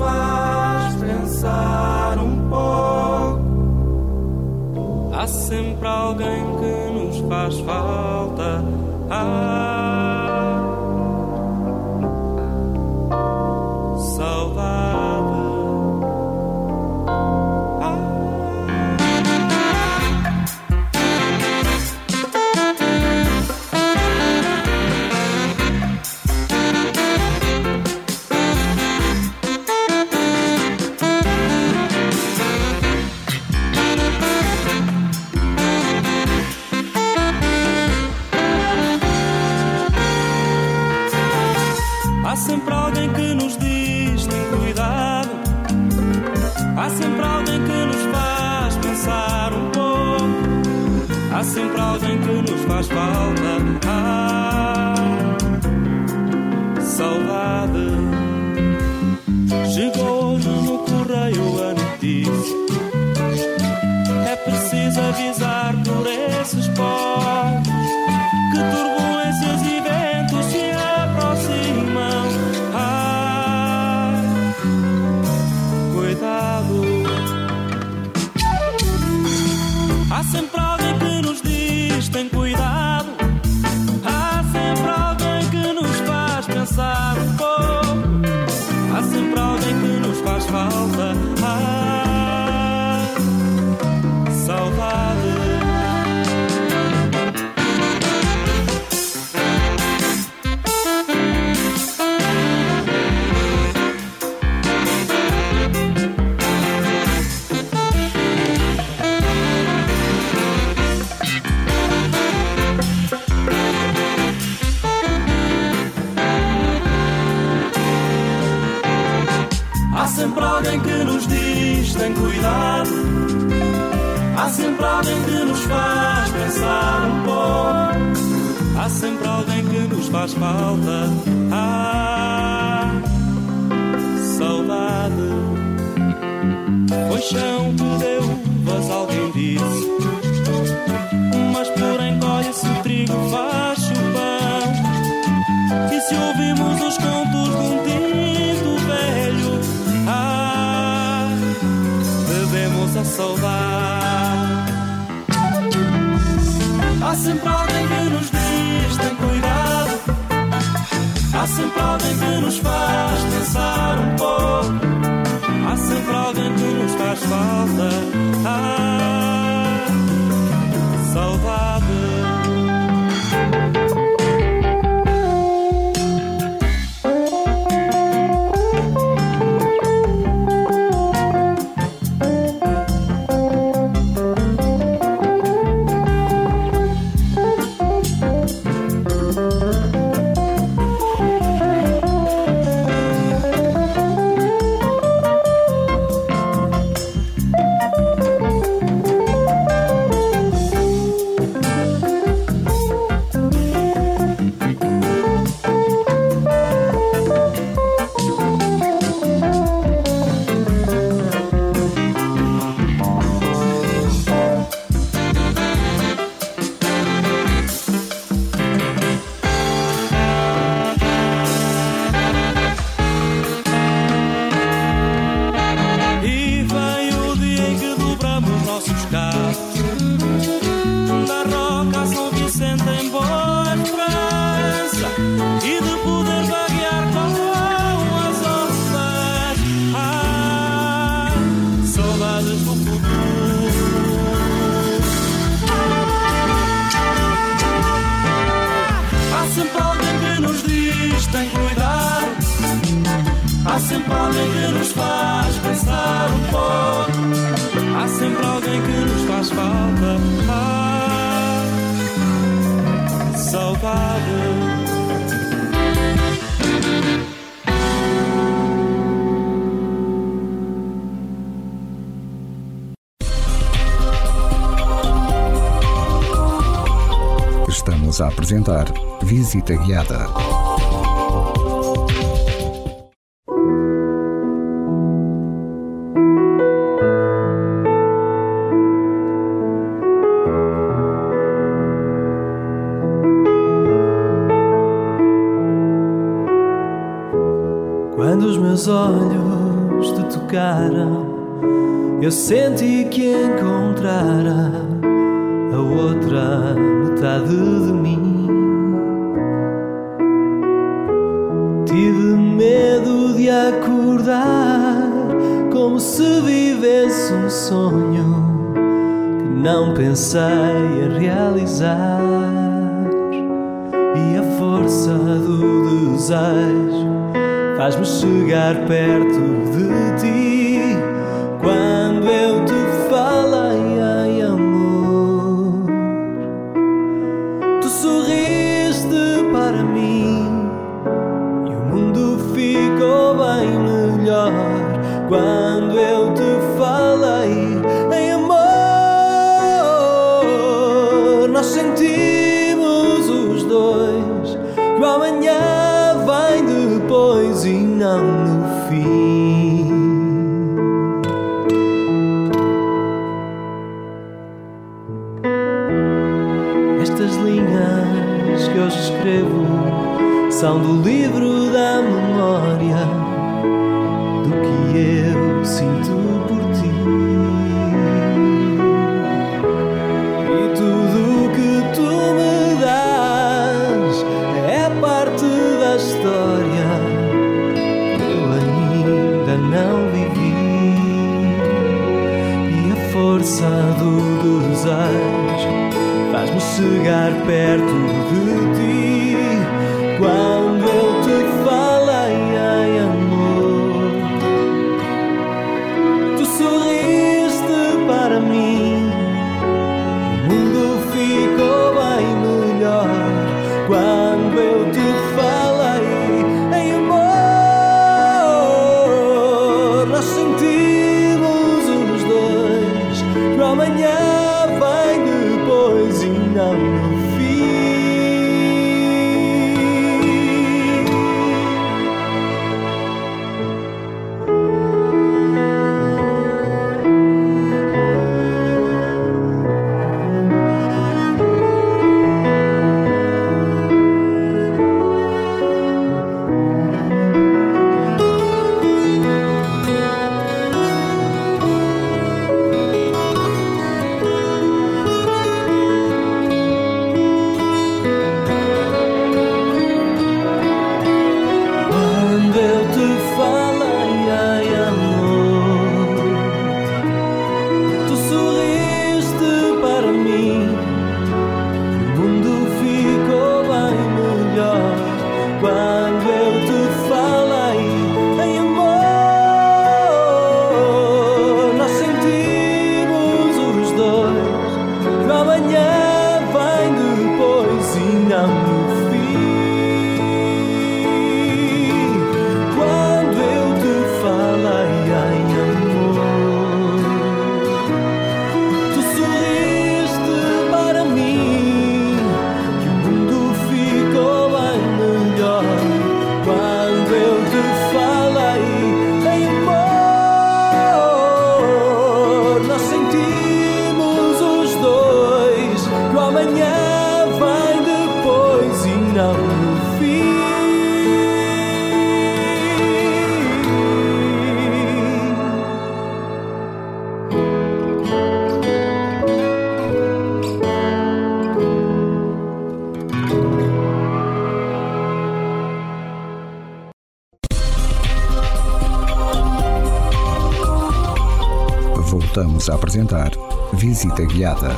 Faz pensar um pouco. Há sempre alguém que nos faz falta. Ah. faz falta. Ah, saudade. Foi chão que deu voz, alguém disse. Mas por colhe-se o trigo, faz chuva. E se ouvimos os cantos de um tinto velho, ah, bebemos a saudade. Há sempre alguém Há sempre alguém que nos faz pensar um pouco. Há sempre alguém que nos faz falta. Ah. sempre alguém que nos faz pensar um pouco. Há sempre alguém que nos faz falta. Ah, saudade. Estamos a apresentar Visita Guiada. Eu senti que voltamos a apresentar Visita Guiada.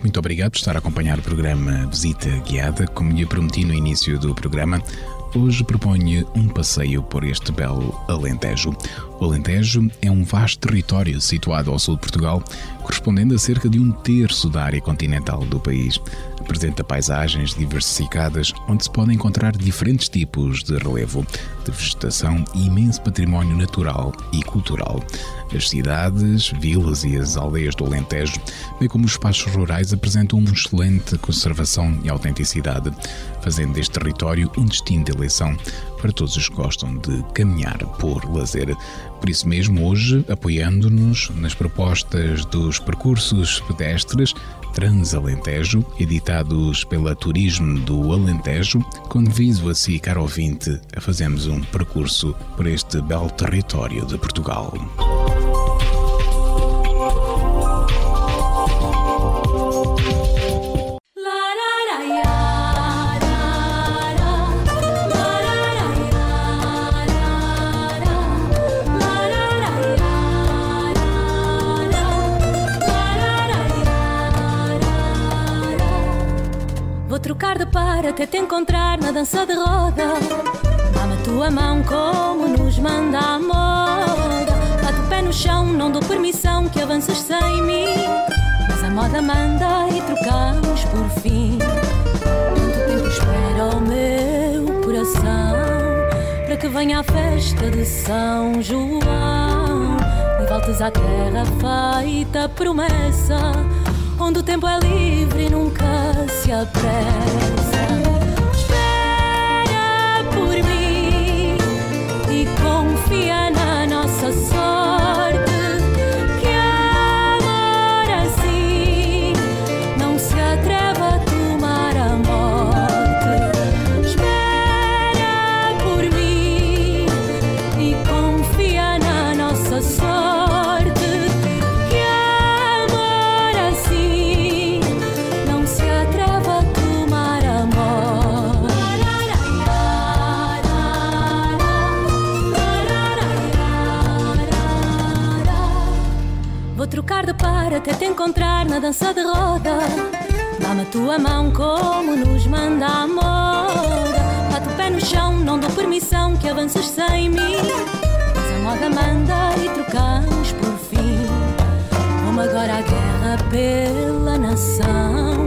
Muito obrigado por estar a acompanhar o programa Visita Guiada. Como lhe prometi no início do programa, Hoje proponho um passeio por este belo Alentejo. O Alentejo é um vasto território situado ao sul de Portugal, correspondendo a cerca de um terço da área continental do país. Apresenta paisagens diversificadas, onde se podem encontrar diferentes tipos de relevo, de vegetação e imenso património natural e cultural. As cidades, vilas e as aldeias do Alentejo, bem como os espaços rurais, apresentam uma excelente conservação e autenticidade, fazendo deste território um destino de eleição para todos os que gostam de caminhar por lazer. Por isso mesmo, hoje, apoiando-nos nas propostas dos percursos pedestres Transalentejo, editados pela Turismo do Alentejo, convido a si, caro ouvinte, a fazermos um percurso por este belo território de Portugal. Trocar de par até te encontrar na dança de roda. Dá-me a tua mão como nos manda a moda. Bate o pé no chão, não dou permissão que avances sem mim. Mas a moda manda e trocamos por fim. Quanto tempo espera o meu coração para que venha a festa de São João e voltes à terra feita promessa onde o tempo é livre e nunca se apressa. Espera por mim e confia na nossa sorte. Até te encontrar na dança de roda. Dá-me a tua mão como nos manda a moda. Bate o pé no chão, não dou permissão que avances sem mim. Mas a moda manda e trocamos por fim. Vamos agora à guerra pela nação.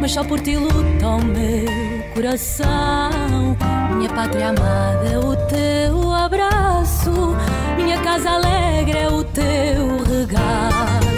Mas só por ti luta o meu coração. Minha pátria amada é o teu abraço. Minha casa alegre é o teu regalo.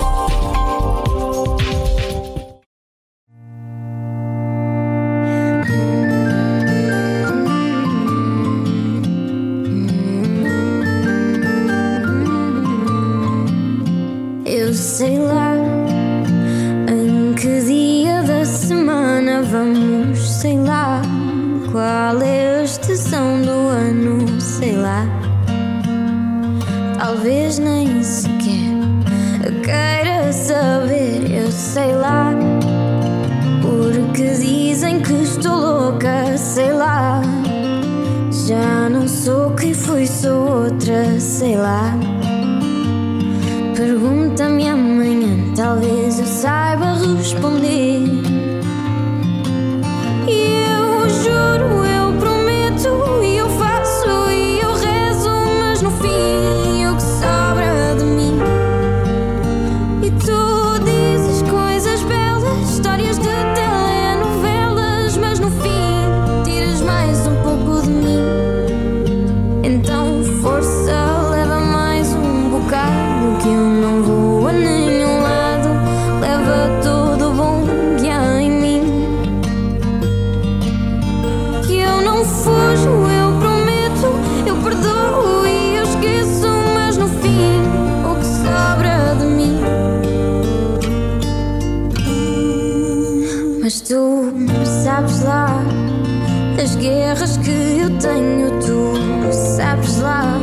Tenho, tu sabes lá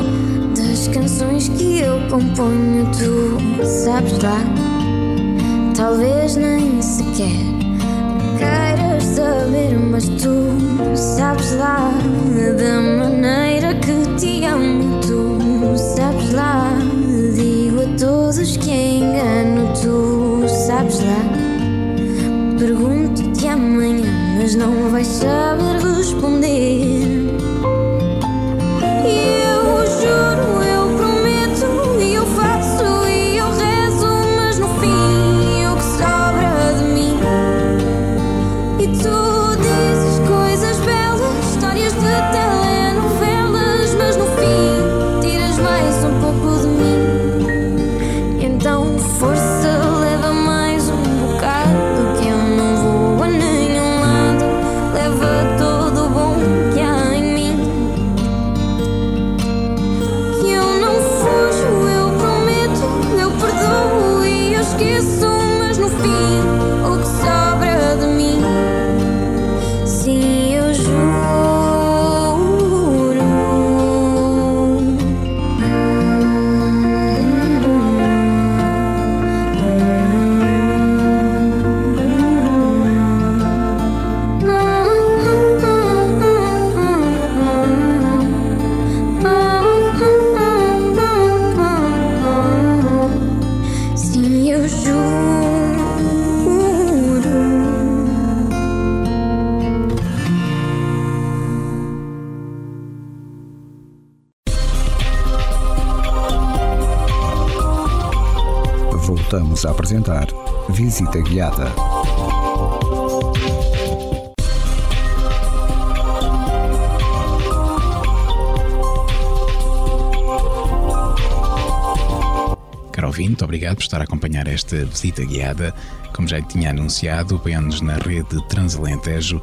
das canções que eu componho, tu sabes lá. Talvez nem sequer queiras saber, mas tu sabes lá da maneira que te amo, tu sabes lá. Digo a todos que engano, tu sabes lá. Pergunto-te amanhã, mas não vais saber A apresentar Visita Guiada. Caro ouvinte, obrigado por estar a acompanhar esta visita guiada. Como já tinha anunciado, apoiando-nos na rede Transalentejo,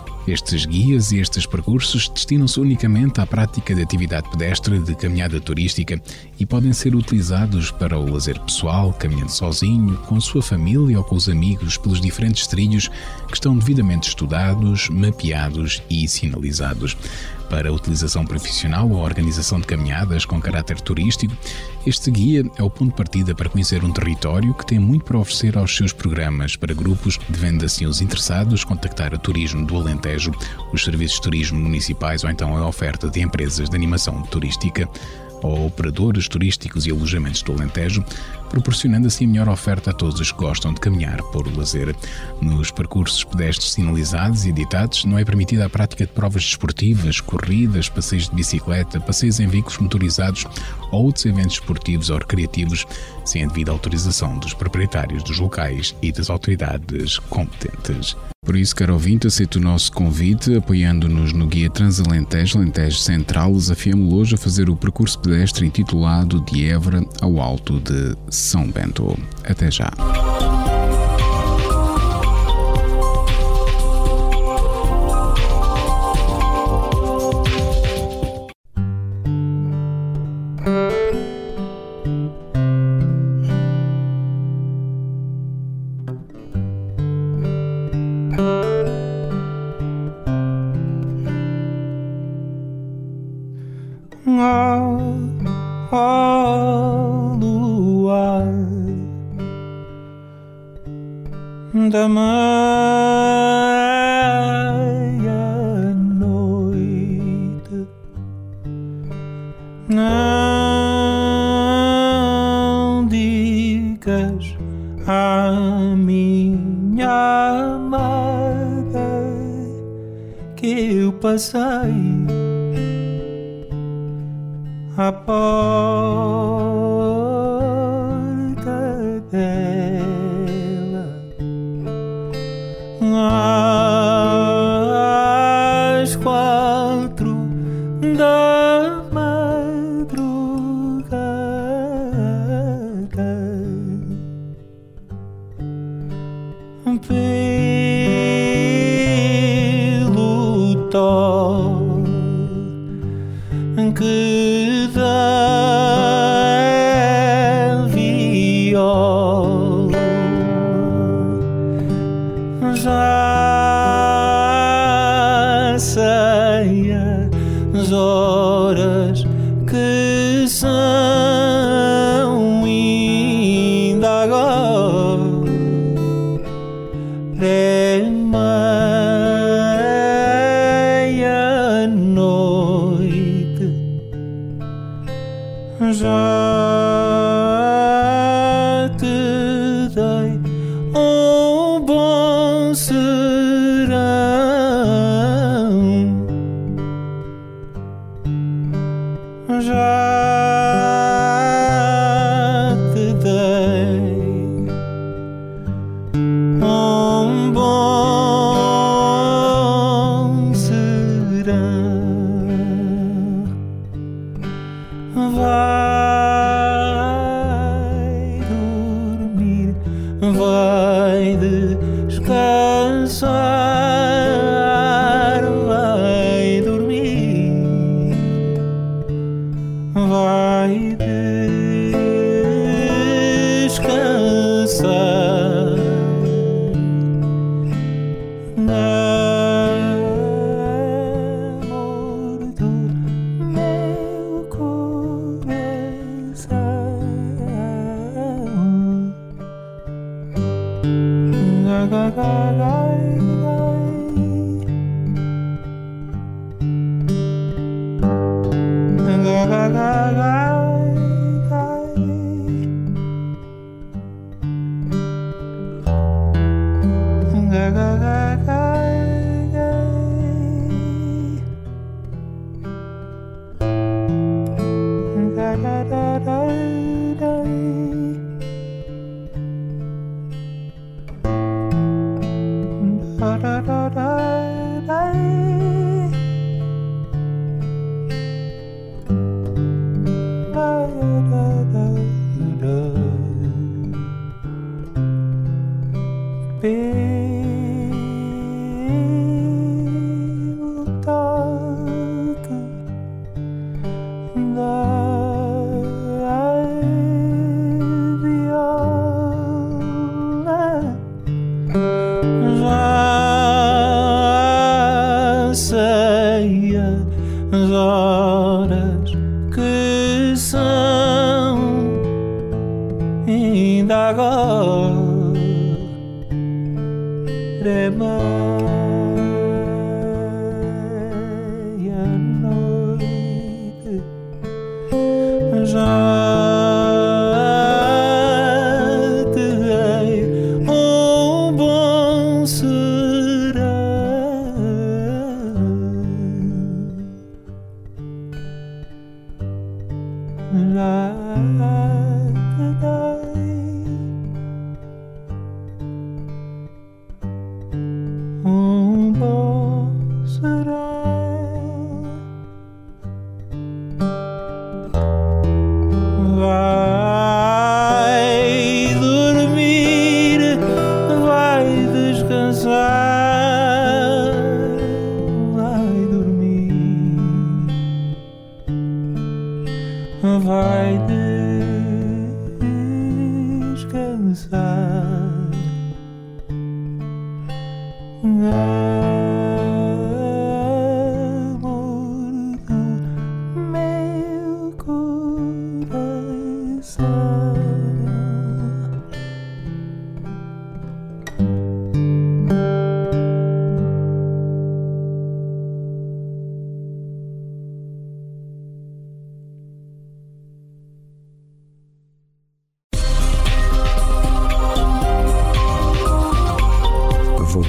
Estes guias e estes percursos destinam-se unicamente à prática de atividade pedestre de caminhada turística e podem ser utilizados para o lazer pessoal, caminhando sozinho, com sua família ou com os amigos pelos diferentes trilhos que estão devidamente estudados, mapeados e sinalizados para utilização profissional ou organização de caminhadas com caráter turístico, este guia é o ponto de partida para conhecer um território que tem muito para oferecer aos seus programas. Para grupos, devendo assim os interessados contactar a Turismo do Alentejo, os serviços de turismo municipais ou então a oferta de empresas de animação turística ou operadores turísticos e alojamentos do Alentejo, proporcionando assim melhor oferta a todos os que gostam de caminhar por lazer. Nos percursos pedestres sinalizados e editados, não é permitida a prática de provas desportivas, corridas, passeios de bicicleta, passeios em veículos motorizados ou outros eventos esportivos ou recreativos, sem a devida autorização dos proprietários dos locais e das autoridades competentes. Por isso, caro ouvinte, aceito o nosso convite, apoiando-nos no Guia Transalentejo Alentejo Central, desafiamos hoje a fazer o percurso pedestre intitulado De Évora ao Alto de São Bento. Até já. Que eu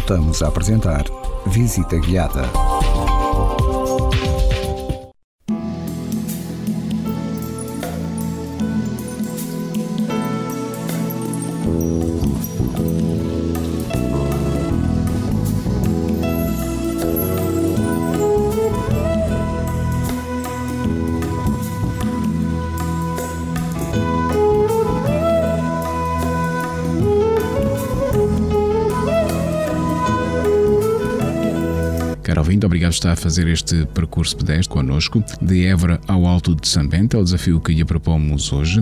Voltamos a apresentar Visita Guiada. Estar a fazer este percurso pedestre connosco, de Évora ao Alto de São Bento, é o desafio que lhe propomos hoje.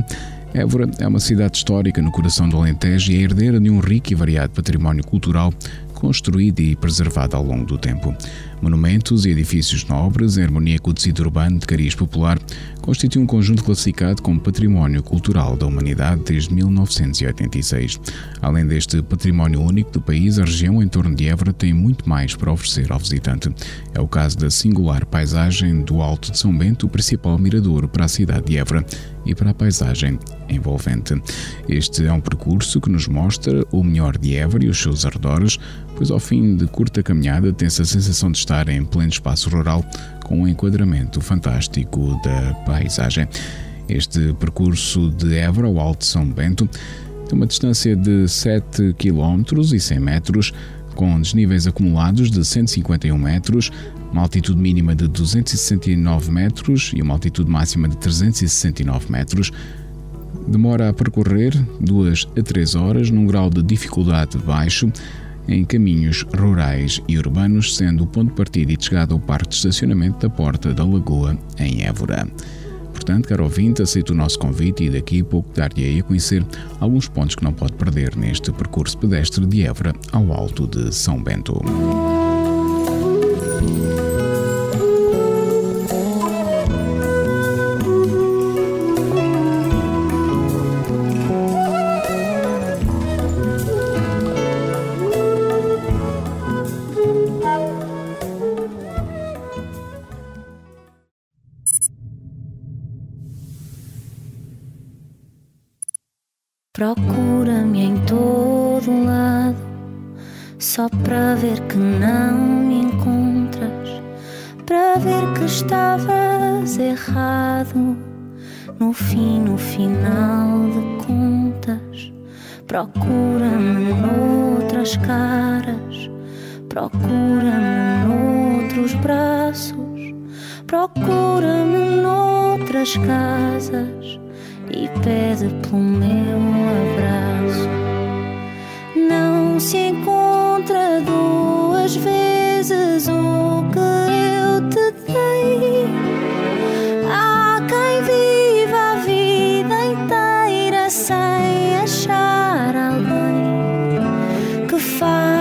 Évora é uma cidade histórica no coração do Alentejo e é herdeira de um rico e variado património cultural construído e preservado ao longo do tempo. Monumentos e edifícios nobres, em harmonia com o tecido urbano de cariz popular, constituem um conjunto classificado como Património Cultural da Humanidade desde 1986. Além deste património único do país, a região em torno de Évora tem muito mais para oferecer ao visitante. É o caso da singular paisagem do Alto de São Bento, o principal mirador para a cidade de Évora e para a paisagem envolvente. Este é um percurso que nos mostra o melhor de Évora e os seus arredores, pois ao fim de curta caminhada tem-se a sensação de estar em pleno espaço rural com um enquadramento fantástico da paisagem. Este percurso de Évora ao Alto de São Bento uma distância de 7 km e 100 metros, com desníveis acumulados de 151 metros, uma altitude mínima de 269 metros e uma altitude máxima de 369 metros. Demora a percorrer 2 a 3 horas num grau de dificuldade baixo em caminhos rurais e urbanos, sendo o ponto de partida e de chegada ao parque de estacionamento da Porta da Lagoa, em Évora. Portanto, caro ouvinte, aceito o nosso convite e daqui a pouco dar-lhe a conhecer alguns pontos que não pode perder neste percurso pedestre de Évora ao Alto de São Bento.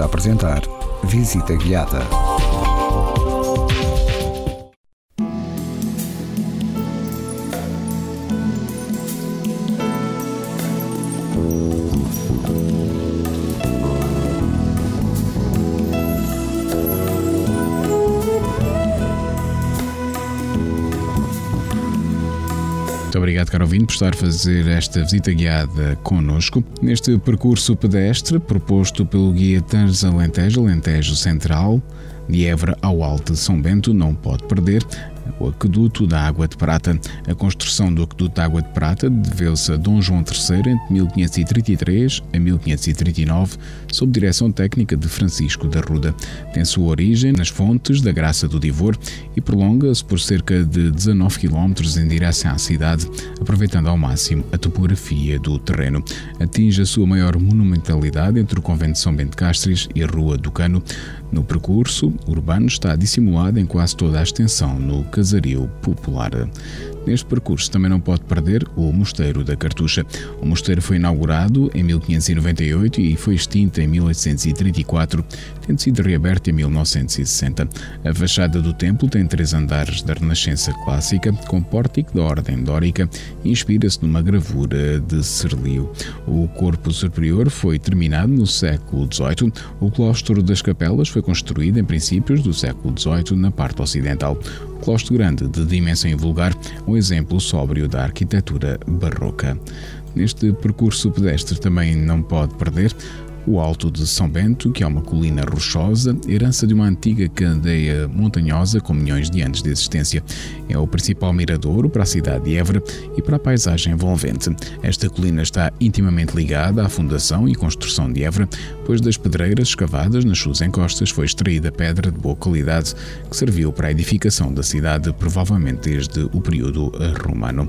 a apresentar Visita Guiada. Caro ouvinte, por estar a fazer esta visita guiada connosco neste percurso pedestre proposto pelo guia Transalentejo Alentejo Central de Évora ao Alto de São Bento. Não pode perder o Aqueduto da Água de Prata. A construção do Aqueduto da Água de Prata deveu-se a Dom João III entre 1533 a 1539, sob direção técnica de Francisco da Ruda. Tem sua origem nas fontes da Graça do Divor e prolonga-se por cerca de 19 km em direção à cidade, aproveitando ao máximo a topografia do terreno. Atinge a sua maior monumentalidade entre o Convento de São Bento de Castries e a Rua do Cano. No percurso urbano está dissimulado em quase toda a extensão no casario popular. Neste percurso também não pode perder o Mosteiro da Cartucha. O mosteiro foi inaugurado em 1598 e foi extinto em 1834, tendo sido reaberto em 1960. A fachada do templo tem três andares da Renascença clássica, com pórtico da Ordem Dórica e inspira-se numa gravura de Serlio. O corpo superior foi terminado no século XVIII. O claustro das capelas foi construído em princípios do século XVIII na parte ocidental. O claustro grande, de dimensão vulgar, um exemplo sóbrio da arquitetura barroca. Neste percurso pedestre também não pode perder o Alto de São Bento, que é uma colina rochosa, herança de uma antiga cadeia montanhosa com milhões de anos de existência. É o principal miradouro para a cidade de Évora e para a paisagem envolvente. Esta colina está intimamente ligada à fundação e construção de Évora, pois das pedreiras escavadas nas suas encostas foi extraída pedra de boa qualidade que serviu para a edificação da cidade, provavelmente desde o período romano.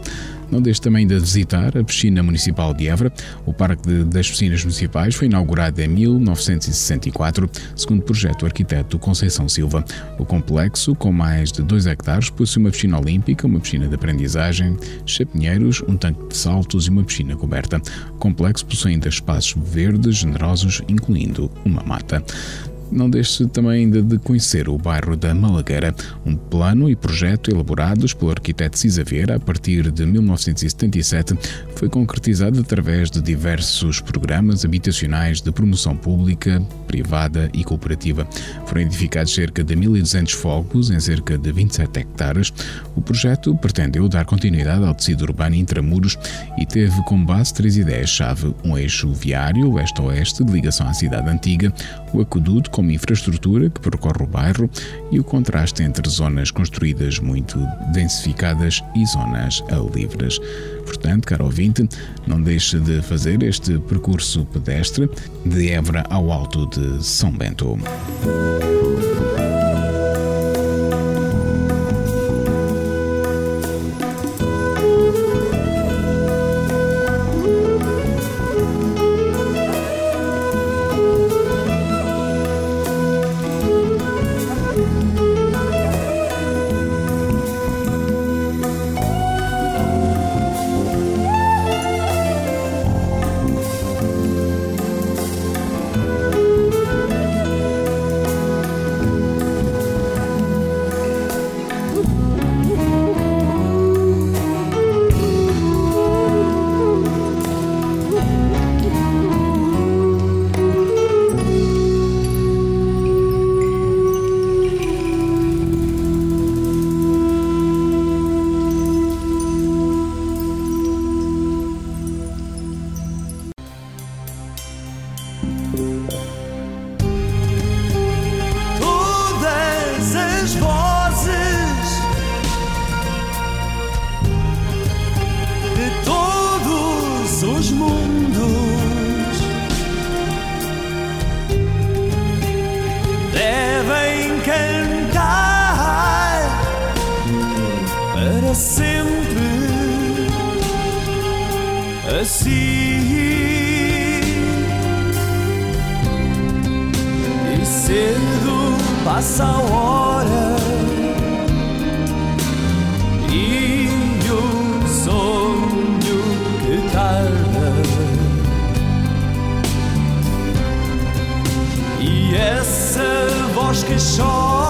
Não deixe também de visitar a piscina municipal de Évora. O Parque das Piscinas Municipais foi inaugurado em 1964, segundo o projeto do arquiteto Conceição Silva. O complexo, com mais de 2 hectares, possui uma piscina olímpica, uma piscina de aprendizagem, chapinheiros, um tanque de saltos e uma piscina coberta. O complexo possui ainda espaços verdes generosos, incluindo uma mata. Não deixe também ainda de conhecer o bairro da Malagueira, um plano e projeto elaborados pelo arquiteto Cisaveira a partir de 1977 foi concretizado através de diversos programas habitacionais de promoção pública, privada e cooperativa. Foram edificados cerca de 1.200 fogos em cerca de 27 hectares. O projeto pretendeu dar continuidade ao tecido urbano intramuros e teve como base três ideias-chave: um eixo viário leste-oeste de ligação à cidade antiga, o aqueduto como infraestrutura que percorre o bairro e o contraste entre zonas construídas muito densificadas e zonas livres. Portanto, caro ouvinte, não deixe de fazer este percurso pedestre de Évora ao Alto de São Bento. sempre assim. E cedo passa a hora e o sonho que tarda. E essa voz que chora.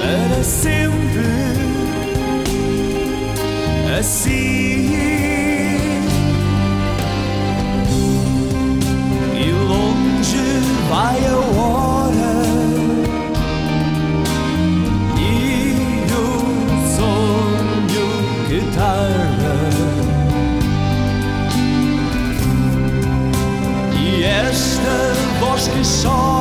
para sempre assim. E longe vai a hora. E o sonho que tarda. E esta voz que chora.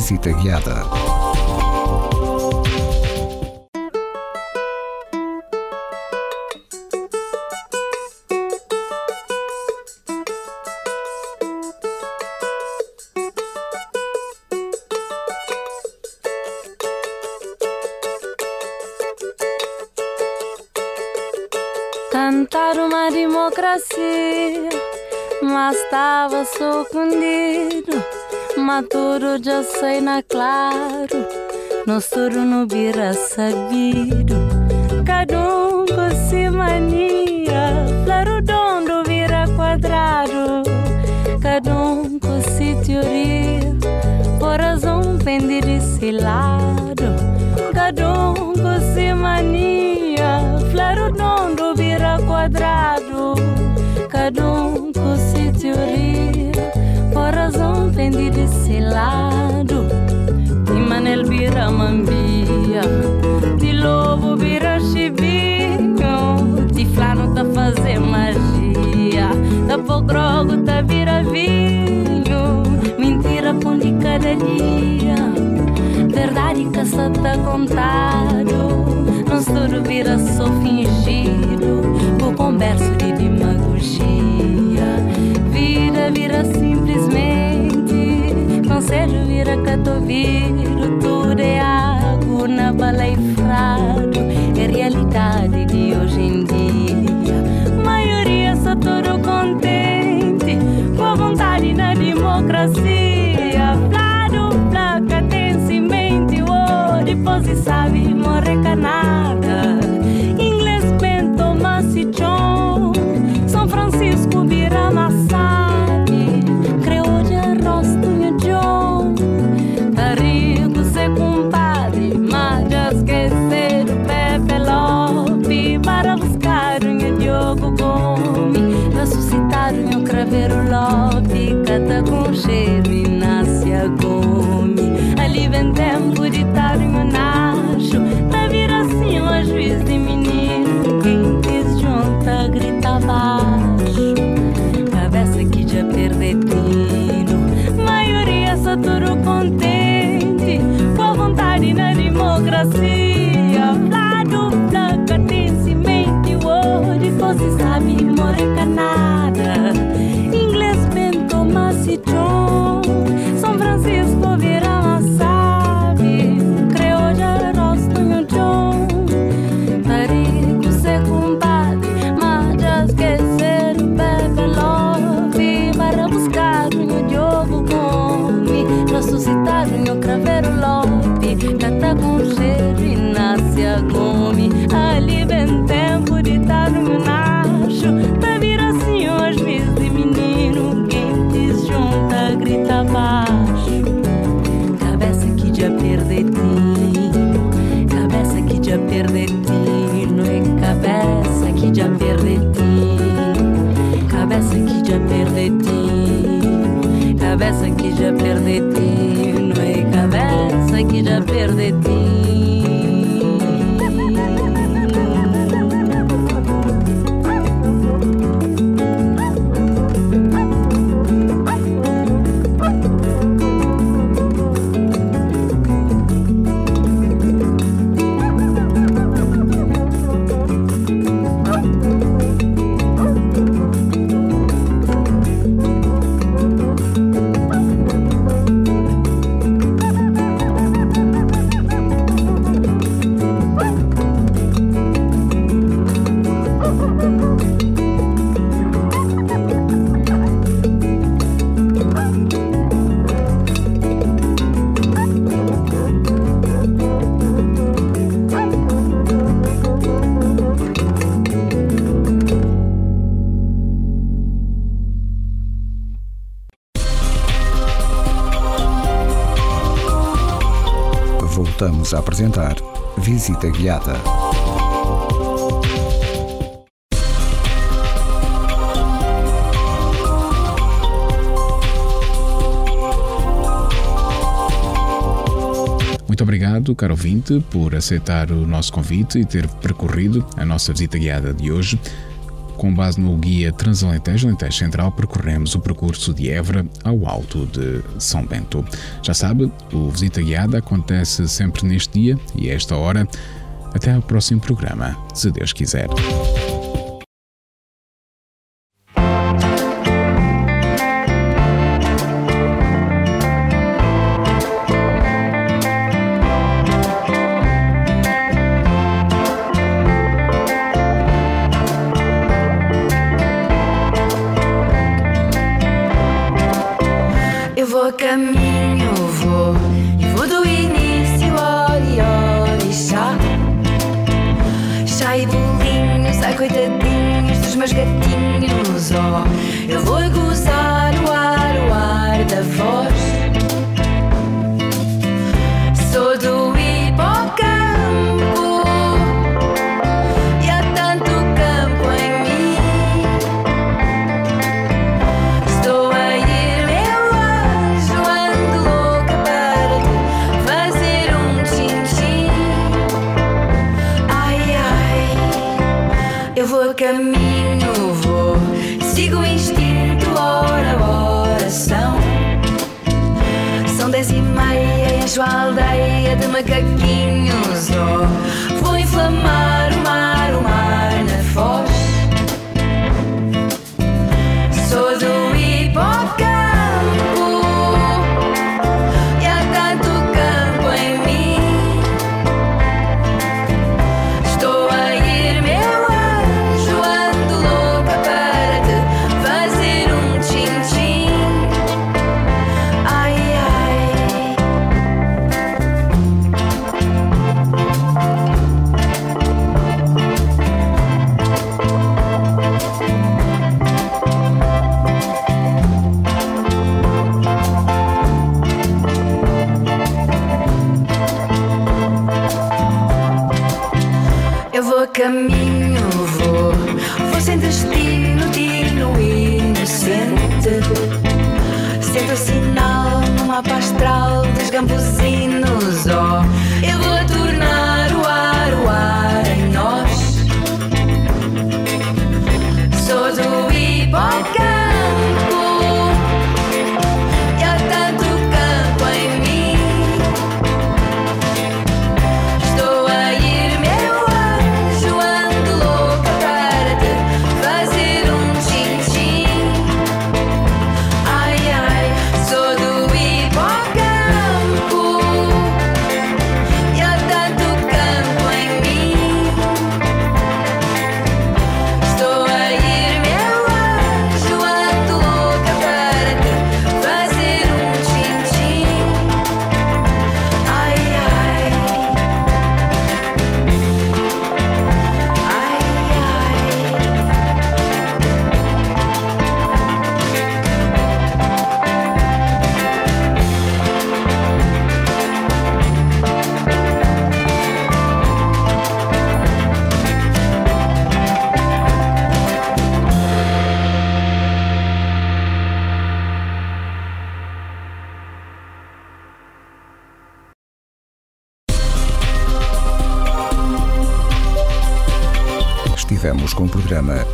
Visita Guiada. Cantar uma democracia, mas estava escondido. Maturo já sei na claro, no turno vira sabido. Cada com si mania, flarudondo vira quadrado. Cada com si teoria, por razão pende desse lado. Cada com si mania, flarudondo vira quadrado. Cada com si teoria, razão pende desse lado. De manel vira mambia, de lobo vira chivinho, de flano tá fazer magia, da pogrogo tá vira vinho, mentira pão de cada dia, verdade que só tá contado, não tudo vira só fingido, vira catoviro, tudo cheiro e nasce a. Ali Voltamos a apresentar Visita Guiada. Muito obrigado, caro ouvinte, por aceitar o nosso convite e ter percorrido a nossa visita guiada de hoje. Com base no guia Transalentejo Alentejo Central, percorremos o percurso de Évora ao alto de São Bento. Já sabe, o Visita Guiada acontece sempre neste dia e a esta hora. Até ao próximo programa, se Deus quiser. caminho vou, sigo o instinto, ora, oração. São dez e meia, enjoo a aldeia de macaquinhos, oh, vou inflamar o mar.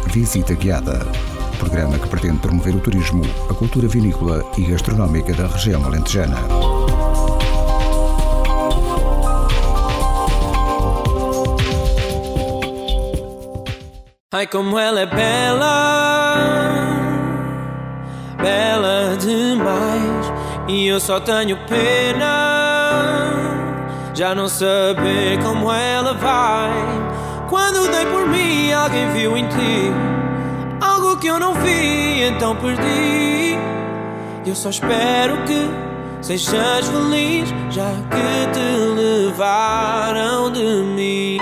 Visita Guiada. Programa que pretende promover o turismo, a cultura vinícola e gastronómica da região alentejana. Ai, como ela é bela, bela demais. E eu só tenho pena, já não saber como ela vai. Mim, alguém viu em ti algo que eu não vi, então perdi. Eu só espero que sejas feliz, já que te levaram de mim.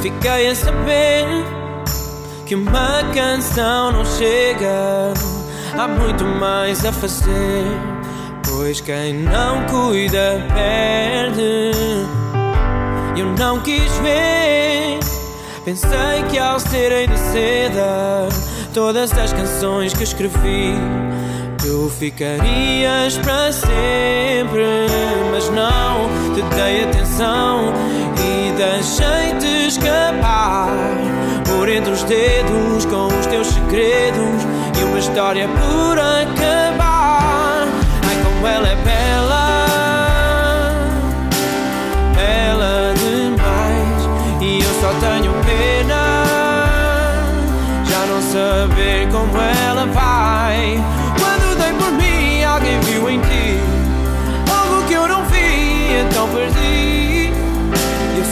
Fiquei a saber que uma canção não chega. Há muito mais a fazer, pois quem não cuida perde. Eu não quis ver, pensei que ao serem de seda todas as canções que escrevi. Tu ficarias para sempre, mas não te dei atenção e deixei-te escapar por entre os dedos com os teus segredos e uma história por acabar. Ai, como ela é bela, bela demais, e eu só tenho pena já não saber como ela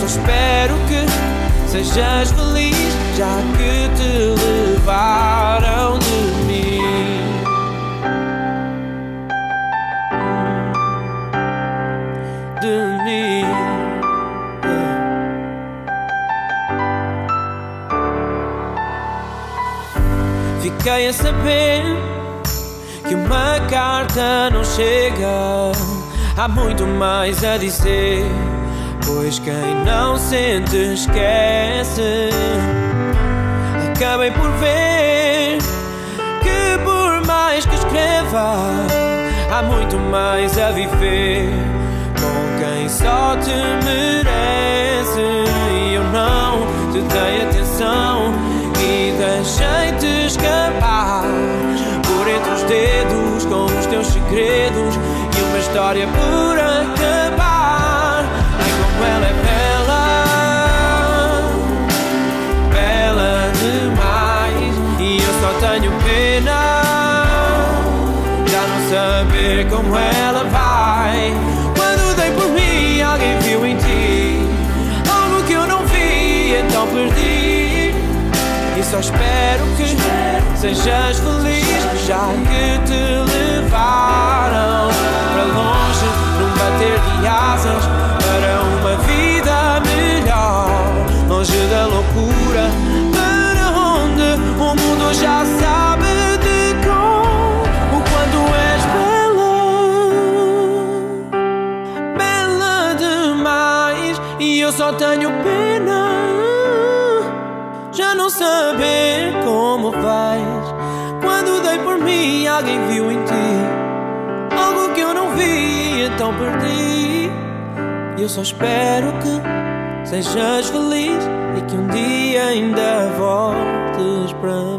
só espero que sejas feliz, já que te levaram de mim. De mim. Fiquei a saber que uma carta não chega. Há muito mais a dizer, pois quem não sente esquece. Acabei por ver que por mais que escreva, há muito mais a viver com quem só te merece. E eu não te dei atenção e deixei-te escapar por entre os dedos com os teus segredos e uma história por sejas feliz, já que E eu só espero que sejas feliz e que um dia ainda voltes para mim.